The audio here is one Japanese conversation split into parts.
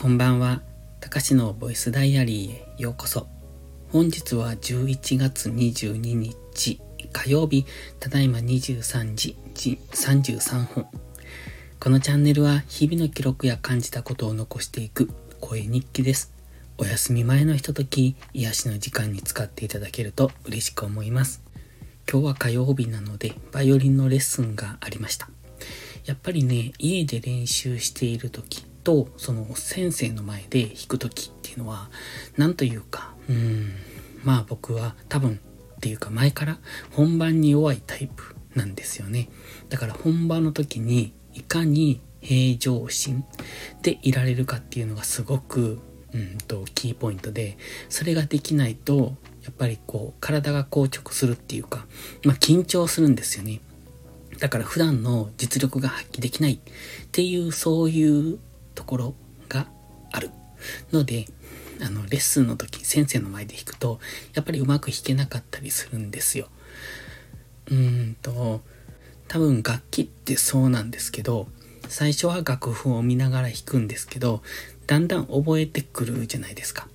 こんばんは。たかしのボイスダイアリーへようこそ。本日は11月22日火曜日、ただいま23時33分。このチャンネルは日々の記録や感じたことを残していく声日記です。お休み前のひととき、癒しの時間に使っていただけると嬉しく思います。今日は火曜日なので、バイオリンのレッスンがありました。やっぱりね、家で練習している時と、その先生の前で弾く時っていうのは、なんというか、うん、まあ僕は多分っていうか前から本番に弱いタイプなんですよね。だから本番の時にいかに平常心でいられるかっていうのがすごくうんとキーポイントでそれができないとやっぱりこう体が硬直するっていうかまあ緊張するんですよねだから普段の実力が発揮できないっていうそういうところがあるのであのレッスンの時先生の前で弾くとやっぱりうまく弾けなかったりするんですようんと多分楽器ってそうなんですけど最初は楽譜を見ながら弾くんですけどだんだん覚えてくるじゃないですか。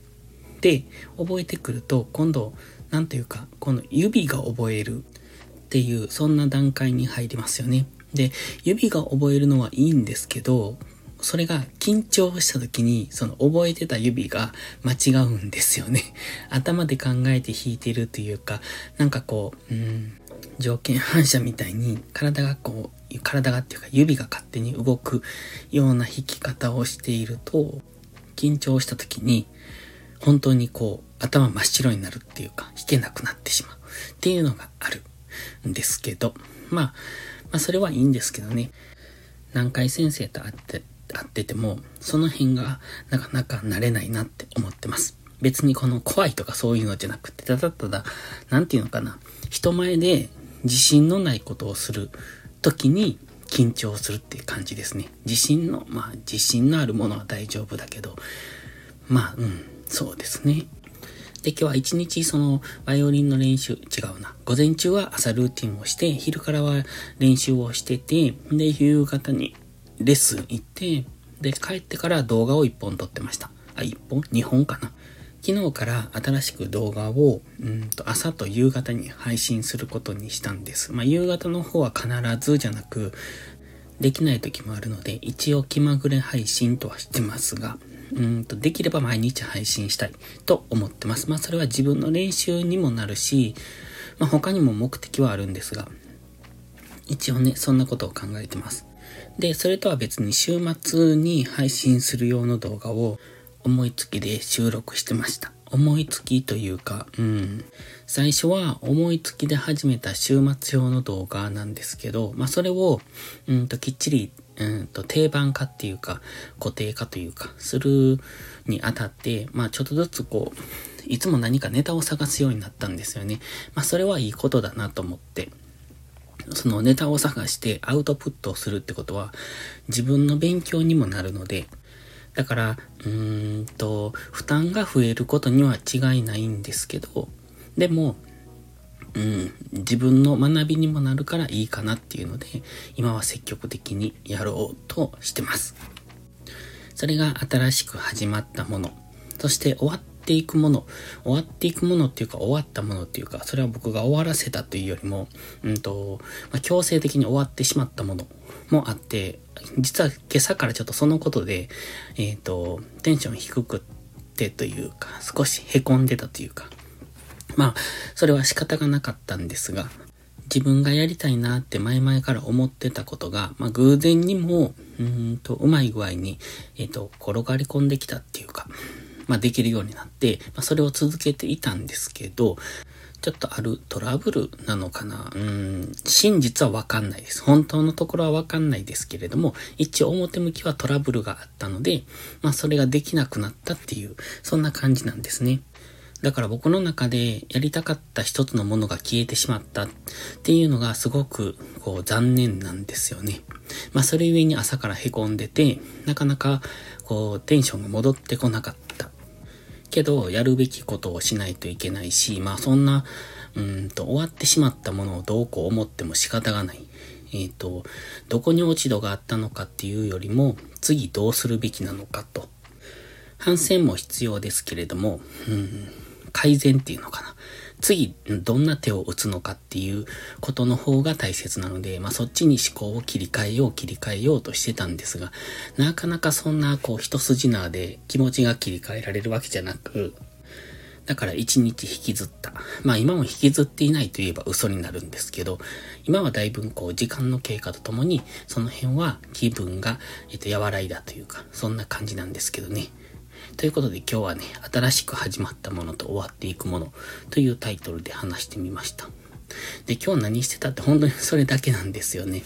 で、覚えてくると、今度、なんというか、この指が覚えるっていう、そんな段階に入りますよね。で、指が覚えるのはいいんですけど、それが緊張した時に、その覚えてた指が間違うんですよね。頭で考えて弾いてるというか、なんかこう、うん、条件反射みたいに体がこう、体がっていうか指が勝手に動くような弾き方をしていると、緊張した時に、本当にこう、頭真っ白になるっていうか、弾けなくなってしまう。っていうのがあるんですけど、まあ、まあそれはいいんですけどね、南海先生と会って、会ってても、その辺がなかなか慣れないなって思ってます。別にこの怖いとかそういうのじゃなくて、ただただ、なんていうのかな、人前で自信のないことをする時に緊張するっていう感じですね。自信の、まあ自信のあるものは大丈夫だけど、まあ、うん、そうですね。で、今日は一日そのバイオリンの練習、違うな。午前中は朝ルーティンをして、昼からは練習をしてて、で、夕方にレッスン行って、で、帰ってから動画を一本撮ってました。あ、一本？二本かな。昨日から新しく動画を、うんと朝と夕方に配信することにしたんです。まあ、夕方の方は必ずじゃなく、できない時もあるので、一応気まぐれ配信とはしてますが、うんと、できれば毎日配信したいと思ってます。まあ、それは自分の練習にもなるし、まあ、他にも目的はあるんですが、一応ね、そんなことを考えてます。で、それとは別に週末に配信する用の動画を思いつきで収録してました。思いつきというか、うん。最初は思いつきで始めた週末用の動画なんですけど、まあそれを、うんときっちり、うんと定番化っていうか、固定化というか、するにあたって、まあちょっとずつこう、いつも何かネタを探すようになったんですよね。まあそれはいいことだなと思って。そのネタを探してアウトプットをするってことは自分の勉強にもなるので、だから、うーんと、負担が増えることには違いないんですけど、でも、うん、自分の学びにもなるからいいかなっていうので、今は積極的にやろうとしてます。それが新しく始まったもの。そして終わっっていくもの。終わっていくものっていうか終わったものっていうか、それは僕が終わらせたというよりも、うんと、まあ、強制的に終わってしまったものもあって、実は今朝からちょっとそのことで、えっ、ー、と、テンション低くってというか、少し凹んでたというか、まあ、それは仕方がなかったんですが、自分がやりたいなって前々から思ってたことが、まあ、偶然にも、うんと、うまい具合に、えっ、ー、と、転がり込んできたっていうか、まあ、できるようになって、まあ、それを続けていたんですけど、ちょっとあるトラブルなのかなうん、真実はわかんないです。本当のところはわかんないですけれども、一応表向きはトラブルがあったので、まあそれができなくなったっていう、そんな感じなんですね。だから僕の中でやりたかった一つのものが消えてしまったっていうのがすごくこう残念なんですよね。まあそれゆえに朝から凹んでて、なかなかこうテンションが戻ってこなかったけど、やるべきことをしないといけないし、まあそんな、うんと、終わってしまったものをどうこう思っても仕方がない。えっ、ー、と、どこに落ち度があったのかっていうよりも、次どうするべきなのかと反省も必要ですけれども、うん、改善っていうのかな。次、どんな手を打つのかっていうことの方が大切なので、まあそっちに思考を切り替えよう、切り替えようとしてたんですが、なかなかそんなこう一筋縄で気持ちが切り替えられるわけじゃなく、だから一日引きずった。まあ今も引きずっていないといえば嘘になるんですけど、今はだいぶこう時間の経過とともに、その辺は気分が、えっと、和らいだというか、そんな感じなんですけどね。ということで今日はね、新しく始まったものと終わっていくものというタイトルで話してみました。で、今日何してたって本当にそれだけなんですよね。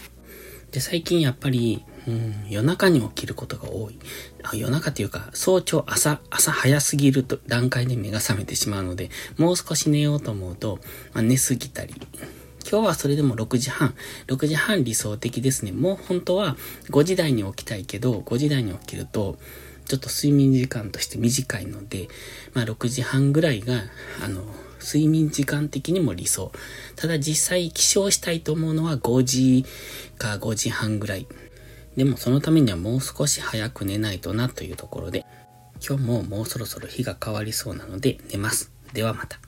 で、最近やっぱり、うん、夜中に起きることが多い。あ夜中っていうか、早朝、朝、朝早すぎると段階で目が覚めてしまうので、もう少し寝ようと思うと、まあ、寝すぎたり、今日はそれでも6時半。6時半理想的ですね。もう本当は5時台に起きたいけど、5時台に起きると、ちょっと睡眠時間として短いので、まあ6時半ぐらいが、あの、睡眠時間的にも理想。ただ実際起床したいと思うのは5時か5時半ぐらい。でもそのためにはもう少し早く寝ないとなというところで、今日ももうそろそろ日が変わりそうなので寝ます。ではまた。